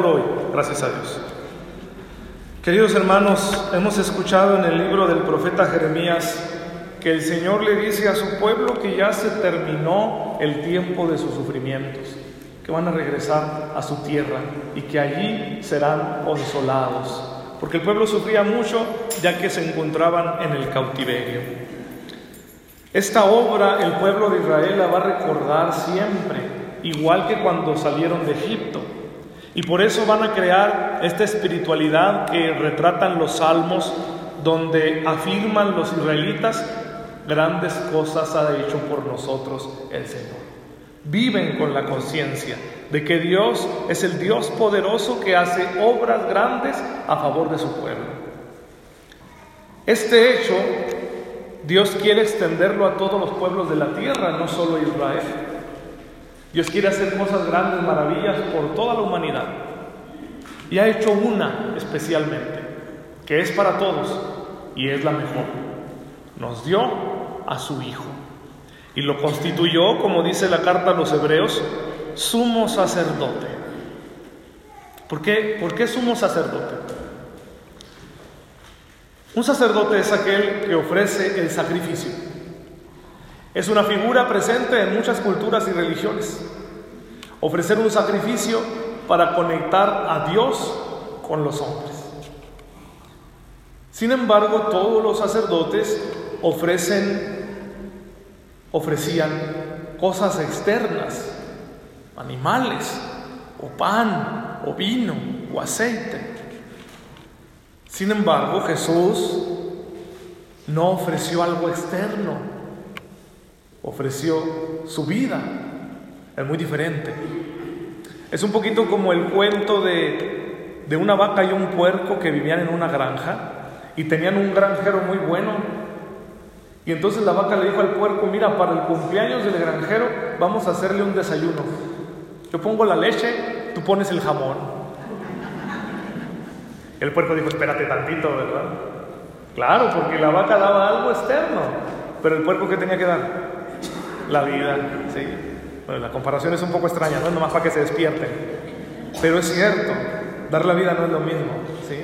hoy, gracias a Dios. Queridos hermanos, hemos escuchado en el libro del profeta Jeremías que el Señor le dice a su pueblo que ya se terminó el tiempo de sus sufrimientos, que van a regresar a su tierra y que allí serán consolados, porque el pueblo sufría mucho ya que se encontraban en el cautiverio. Esta obra el pueblo de Israel la va a recordar siempre, igual que cuando salieron de Egipto. Y por eso van a crear esta espiritualidad que retratan los salmos, donde afirman los israelitas, grandes cosas ha hecho por nosotros el Señor. Viven con la conciencia de que Dios es el Dios poderoso que hace obras grandes a favor de su pueblo. Este hecho Dios quiere extenderlo a todos los pueblos de la tierra, no solo a Israel. Dios quiere hacer cosas grandes, maravillas por toda la humanidad. Y ha hecho una especialmente, que es para todos y es la mejor. Nos dio a su Hijo y lo constituyó, como dice la carta a los hebreos, sumo sacerdote. ¿Por qué, ¿Por qué sumo sacerdote? Un sacerdote es aquel que ofrece el sacrificio. Es una figura presente en muchas culturas y religiones. Ofrecer un sacrificio para conectar a Dios con los hombres. Sin embargo, todos los sacerdotes ofrecen, ofrecían cosas externas, animales, o pan, o vino, o aceite. Sin embargo, Jesús no ofreció algo externo, ofreció su vida. Es muy diferente. Es un poquito como el cuento de, de una vaca y un puerco que vivían en una granja y tenían un granjero muy bueno. Y entonces la vaca le dijo al puerco, mira, para el cumpleaños del granjero vamos a hacerle un desayuno. Yo pongo la leche, tú pones el jamón. El puerco dijo, espérate tantito, ¿verdad? Claro, porque la vaca daba algo externo, pero el puerco ¿qué tenía que dar? La vida, sí. Bueno, la comparación es un poco extraña, no es nomás para que se despierten. Pero es cierto, dar la vida no es lo mismo, ¿sí?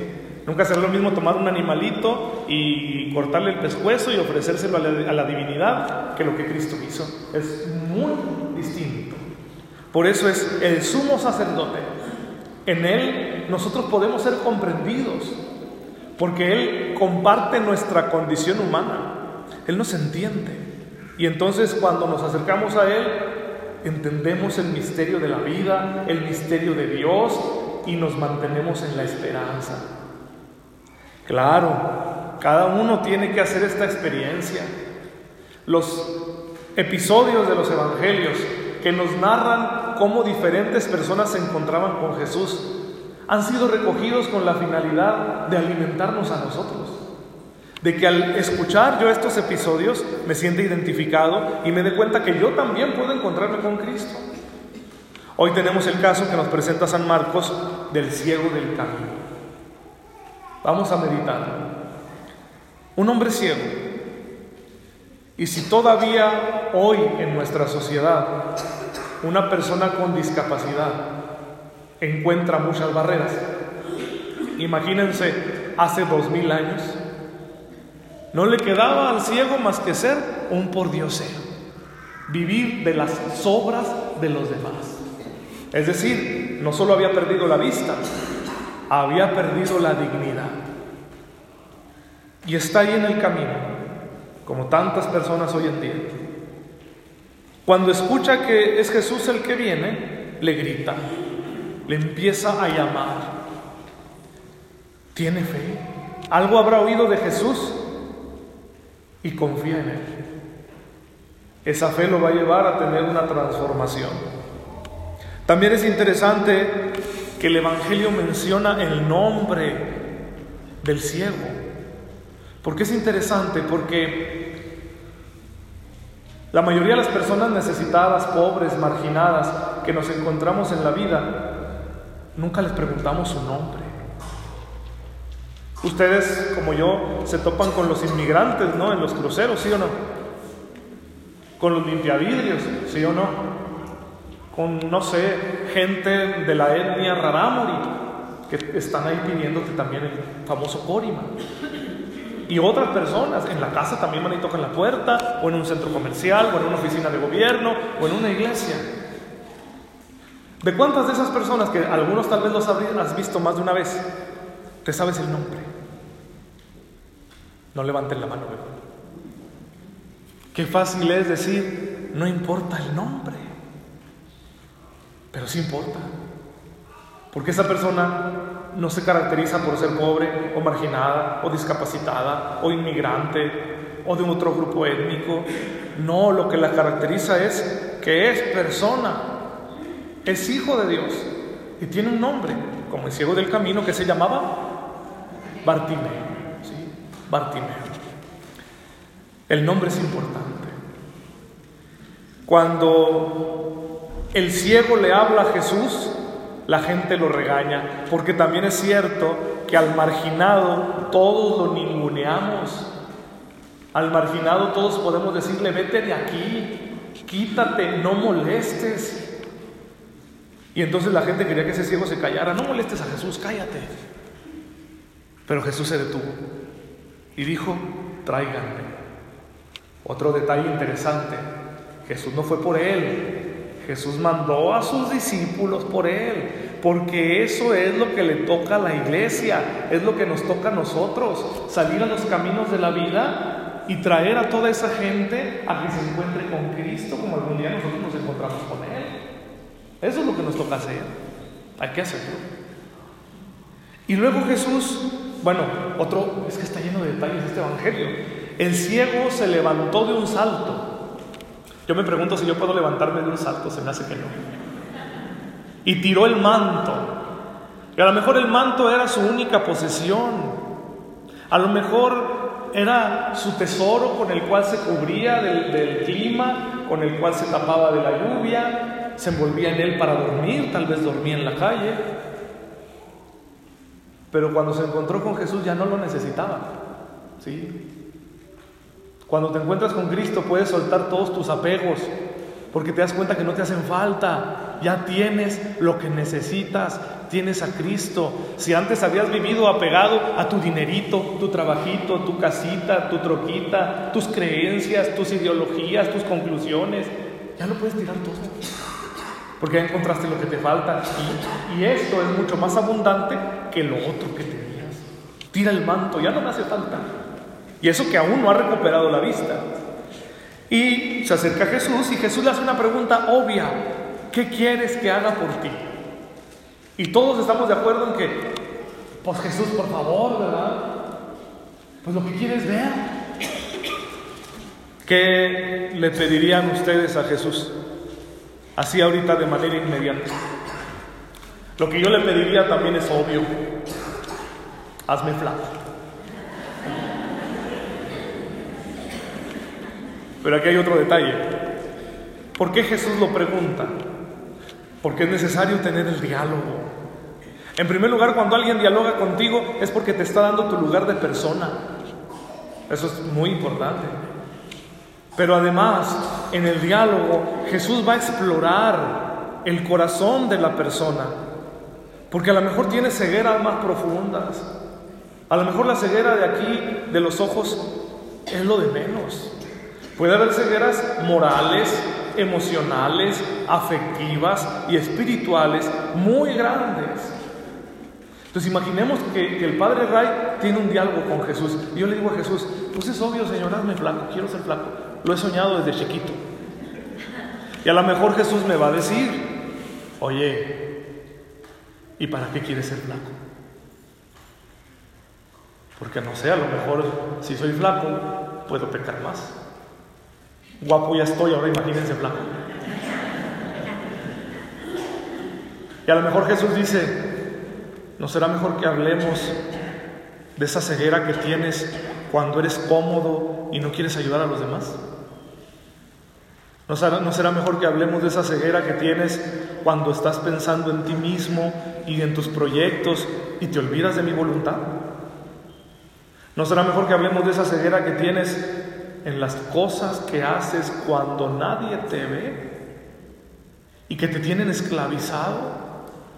Nunca será lo mismo tomar un animalito y cortarle el pescuezo y ofrecérselo a la, a la divinidad que lo que Cristo hizo. Es muy distinto. Por eso es el sumo sacerdote. En Él nosotros podemos ser comprendidos, porque Él comparte nuestra condición humana. Él nos entiende. Y entonces cuando nos acercamos a Él, entendemos el misterio de la vida, el misterio de Dios y nos mantenemos en la esperanza. Claro, cada uno tiene que hacer esta experiencia. Los episodios de los evangelios que nos narran cómo diferentes personas se encontraban con Jesús han sido recogidos con la finalidad de alimentarnos a nosotros. De que al escuchar yo estos episodios me siente identificado y me dé cuenta que yo también puedo encontrarme con Cristo. Hoy tenemos el caso que nos presenta San Marcos del ciego del camino. Vamos a meditar. Un hombre ciego. Y si todavía hoy en nuestra sociedad una persona con discapacidad encuentra muchas barreras. Imagínense, hace dos mil años, no le quedaba al ciego más que ser un pordiosero, vivir de las sobras de los demás. Es decir, no solo había perdido la vista, había perdido la dignidad. Y está ahí en el camino, como tantas personas hoy en día. Cuando escucha que es Jesús el que viene, le grita, le empieza a llamar. Tiene fe. Algo habrá oído de Jesús y confía en Él. Esa fe lo va a llevar a tener una transformación. También es interesante que el Evangelio menciona el nombre del ciego. ¿Por qué es interesante? Porque la mayoría de las personas necesitadas, pobres, marginadas, que nos encontramos en la vida, Nunca les preguntamos su nombre. Ustedes, como yo, se topan con los inmigrantes, ¿no? En los cruceros, ¿sí o no? Con los limpiavidrios, ¿sí o no? Con, no sé, gente de la etnia Rarámuri, que están ahí pidiéndote también el famoso Corima. Y otras personas en la casa también van y tocan la puerta, o en un centro comercial, o en una oficina de gobierno, o en una iglesia. ¿De cuántas de esas personas, que algunos tal vez los has visto más de una vez, te sabes el nombre? No levanten la mano, Qué fácil es decir, no importa el nombre, pero sí importa. Porque esa persona no se caracteriza por ser pobre o marginada o discapacitada o inmigrante o de otro grupo étnico. No, lo que la caracteriza es que es persona, es hijo de Dios y tiene un nombre, como el ciego del camino que se llamaba Bartimeo. Bartimeo. El nombre es importante. Cuando el ciego le habla a Jesús, la gente lo regaña, porque también es cierto que al marginado todos lo ninguneamos. Al marginado todos podemos decirle, vete de aquí, quítate, no molestes. Y entonces la gente quería que ese ciego se callara, no molestes a Jesús, cállate. Pero Jesús se detuvo y dijo, tráiganme. Otro detalle interesante, Jesús no fue por él, Jesús mandó a sus discípulos por él, porque eso es lo que le toca a la iglesia, es lo que nos toca a nosotros, salir a los caminos de la vida y traer a toda esa gente a que se encuentre con Cristo como algún día nosotros nos encontramos con Él. Eso es lo que nos toca hacer, hay que hacerlo. Y luego Jesús, bueno, otro, es que está lleno de detalles este Evangelio, el ciego se levantó de un salto. Yo me pregunto si yo puedo levantarme de un salto, se me hace que no. Y tiró el manto. Y a lo mejor el manto era su única posesión. A lo mejor era su tesoro con el cual se cubría del, del clima, con el cual se tapaba de la lluvia, se envolvía en él para dormir, tal vez dormía en la calle. Pero cuando se encontró con Jesús ya no lo necesitaba. ¿sí? Cuando te encuentras con Cristo puedes soltar todos tus apegos, porque te das cuenta que no te hacen falta. Ya tienes lo que necesitas, tienes a Cristo. Si antes habías vivido apegado a tu dinerito, tu trabajito, tu casita, tu troquita, tus creencias, tus ideologías, tus conclusiones, ya lo puedes tirar todo. Porque ya encontraste lo que te falta. Y, esto es mucho más abundante que lo otro que tenías. Tira el manto, ya no me hace falta. Y eso que aún no ha recuperado la vista. Y se acerca a Jesús y Jesús le hace una pregunta obvia. ¿Qué quieres que haga por ti? Y todos estamos de acuerdo en que, pues Jesús, por favor, ¿verdad? Pues lo que quieres ver. ¿Qué le pedirían ustedes a Jesús? Así ahorita de manera inmediata. Lo que yo le pediría también es obvio. Hazme flaco. Pero aquí hay otro detalle. ¿Por qué Jesús lo pregunta? Porque es necesario tener el diálogo. En primer lugar, cuando alguien dialoga contigo es porque te está dando tu lugar de persona. Eso es muy importante. Pero además, en el diálogo, Jesús va a explorar el corazón de la persona. Porque a lo mejor tiene cegueras más profundas. A lo mejor la ceguera de aquí, de los ojos, es lo de menos. Puede haber cegueras morales, emocionales, afectivas y espirituales muy grandes. Entonces imaginemos que, el Padre Ray tiene un diálogo con Jesús. Yo le digo a Jesús, pues es obvio, Señor, hazme flaco, quiero ser flaco. Lo he soñado desde chiquito. Y a lo mejor Jesús me va a decir, oye, ¿y para qué quieres ser flaco? Porque no sé, a lo mejor si soy flaco, puedo pecar más. Guapo ya estoy, ahora imagínense flaco. Y a lo mejor Jesús dice, ¿no será mejor que hablemos de esa ceguera que tienes cuando eres cómodo y no quieres ayudar a los demás? ¿No será, ¿No será, mejor que hablemos de esa ceguera que tienes cuando estás pensando en ti mismo y en tus proyectos y te olvidas de mi voluntad? ¿No será mejor que hablemos de esa ceguera que tienes en las cosas que haces cuando nadie te ve y que te tienen esclavizado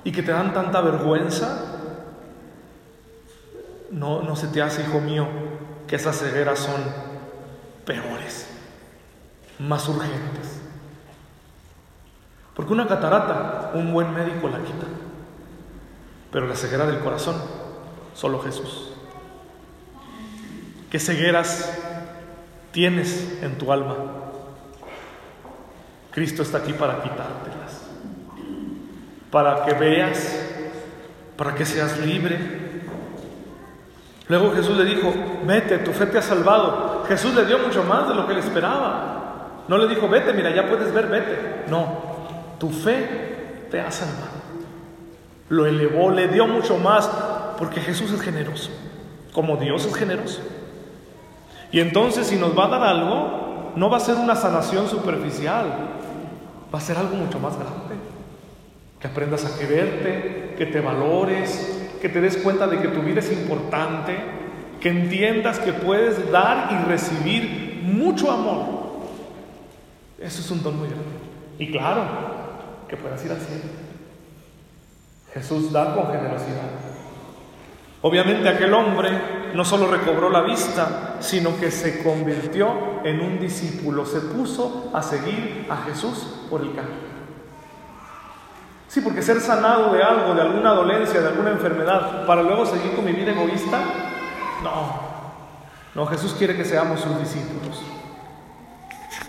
y que te dan tanta vergüenza, no, no se te hace, hijo mío, que esas cegueras son peores, más urgentes. Porque una catarata, un buen médico la quita. Pero la ceguera del corazón, solo Jesús. ¿Qué cegueras tienes en tu alma? Cristo está aquí para quitártelas. Para que veas, para que seas libre. Luego Jesús le dijo, vete, tu fe te ha salvado. Jesús le dio mucho más de lo que él esperaba. No le dijo, vete, mira, ya puedes ver, vete. No, tu fe te ha salvado. Lo elevó, le dio mucho más, porque Jesús es generoso, como Dios es generoso. Y entonces si nos va a dar algo, no va a ser una sanación superficial, va a ser algo mucho más grande. Que aprendas a quererte, que te valores, que te des cuenta de que tu vida es importante, que entiendas que puedes dar y recibir mucho amor. Eso es un don muy grande. Y claro, que puedas ir al cielo. Jesús da con generosidad. Obviamente aquel hombre no solo recobró la vista, sino que se convirtió en un discípulo, se puso a seguir a Jesús por el camino. Sí, porque ser sanado de algo, de alguna dolencia, de alguna enfermedad, para luego seguir con mi vida egoísta, no. No, Jesús quiere que seamos sus discípulos.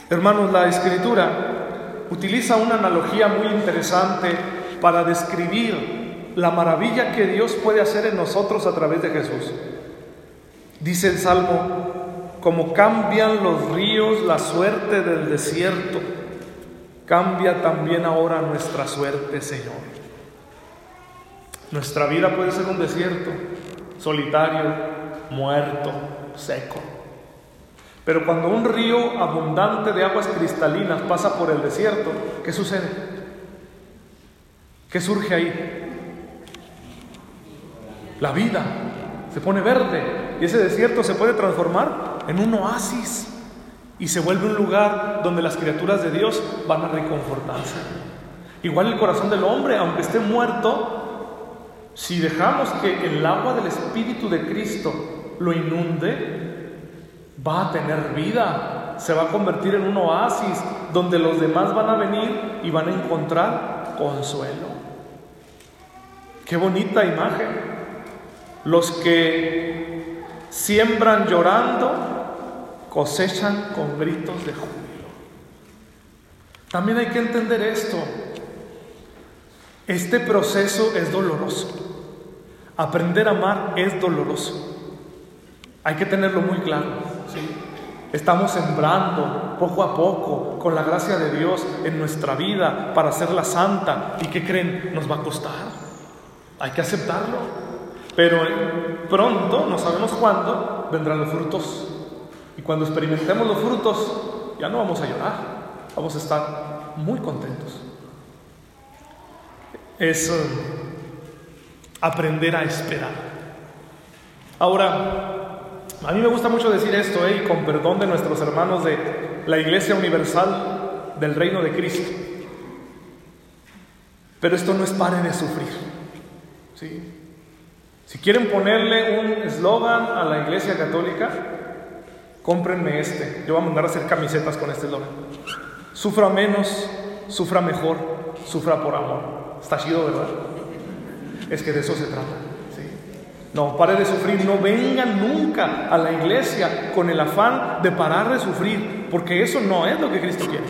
Hermanos, la escritura utiliza una analogía muy interesante para describir la maravilla que Dios puede hacer en nosotros a través de Jesús. Dice el Salmo, como cambian los ríos la suerte del desierto, cambia también ahora nuestra suerte, Señor. Nuestra vida puede ser un desierto, solitario, muerto, seco. Pero cuando un río abundante de aguas cristalinas pasa por el desierto, ¿qué sucede? ¿Qué surge ahí? La vida se pone verde y ese desierto se puede transformar en un oasis y se vuelve un lugar donde las criaturas de Dios van a reconfortarse. Igual el corazón del hombre, aunque esté muerto, si dejamos que el agua del Espíritu de Cristo lo inunde, va a tener vida, se va a convertir en un oasis donde los demás van a venir y van a encontrar consuelo. Qué bonita imagen. Los que siembran llorando, cosechan con gritos de júbilo. También hay que entender esto. Este proceso es doloroso. Aprender a amar es doloroso. Hay que tenerlo muy claro. Estamos sembrando poco a poco, con la gracia de Dios, en nuestra vida para hacerla santa. ¿Y qué creen? Nos va a costar. Hay que aceptarlo. Pero pronto, no sabemos cuándo, vendrán los frutos. Cuando experimentemos los frutos, ya no vamos a llorar, vamos a estar muy contentos. Es eh, aprender a esperar. Ahora, a mí me gusta mucho decir esto, eh, y con perdón de nuestros hermanos de la Iglesia Universal del Reino de Cristo. Pero esto no es pare de sufrir. ¿sí? Si quieren ponerle un eslogan a la Iglesia Católica, cómprenme este. Yo voy a mandar a hacer camisetas con este eslogan. Sufra menos, sufra mejor, sufra por amor. Está chido, ¿verdad? Es que de eso se trata. No, pare de sufrir, no vengan nunca a la iglesia con el afán de parar de sufrir, porque eso no es lo que Cristo quiere.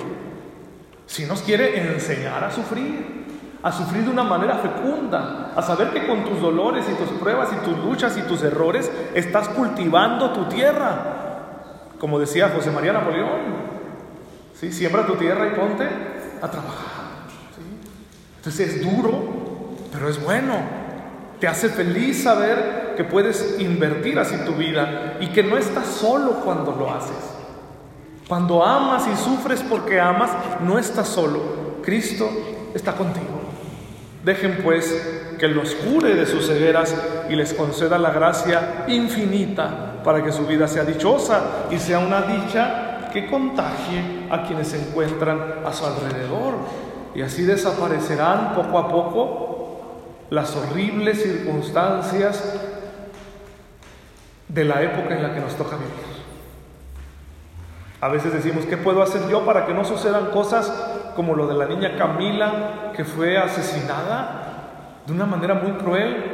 Si nos quiere enseñar a sufrir, a sufrir de una manera fecunda, a saber que con tus dolores y tus pruebas y tus luchas y tus errores estás cultivando tu tierra. Como decía José María Napoleón, ¿sí? siembra tu tierra y ponte a trabajar. Entonces es duro, pero es bueno. Te hace feliz saber que puedes invertir así tu vida y que no estás solo cuando lo haces. Cuando amas y sufres porque amas, no estás solo. Cristo está contigo. Dejen pues que los cure de sus cegueras y les conceda la gracia infinita para que su vida sea dichosa y sea una dicha que contagie a quienes se encuentran a su alrededor. Y así desaparecerán poco a poco las horribles circunstancias de la época en la que nos toca vivir. A veces decimos, ¿qué puedo hacer yo para que no sucedan cosas como lo de la niña Camila que fue asesinada de una manera muy cruel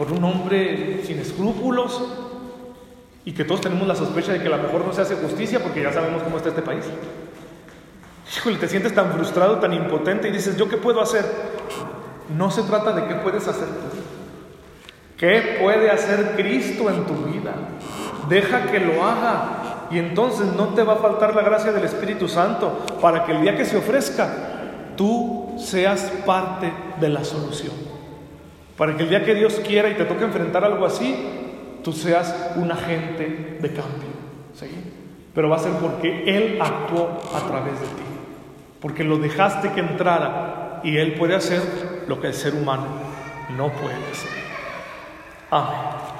por un hombre sin escrúpulos y que todos tenemos la sospecha de que a lo mejor no se hace justicia porque ya sabemos cómo está este país? Híjole, te sientes tan frustrado, tan impotente y dices, ¿yo qué puedo hacer? No se trata de qué puedes hacer tú. ¿Qué puede hacer Cristo en tu vida? Deja que lo haga. Y entonces no te va a faltar la gracia del Espíritu Santo para que el día que se ofrezca, tú seas parte de la solución. Para que el día que Dios quiera y te toque enfrentar algo así, tú seas un agente de cambio. ¿sí? Pero va a ser porque Él actuó a través de ti. Porque lo dejaste que entrara y Él puede hacer lo que el ser humano no puede hacer. Amén.